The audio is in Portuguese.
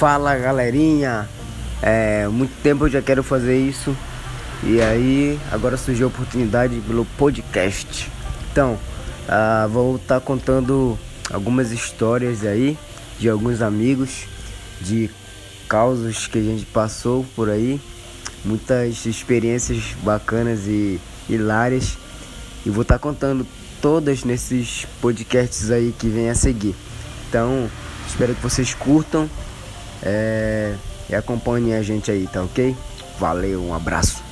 Fala galerinha, é, muito tempo eu já quero fazer isso. E aí agora surgiu a oportunidade pelo podcast. Então, uh, vou estar tá contando algumas histórias aí de alguns amigos, de causos que a gente passou por aí, muitas experiências bacanas e hilárias. E vou estar tá contando todas nesses podcasts aí que vem a seguir. Então, espero que vocês curtam é, e acompanhem a gente aí, tá ok? Valeu, um abraço.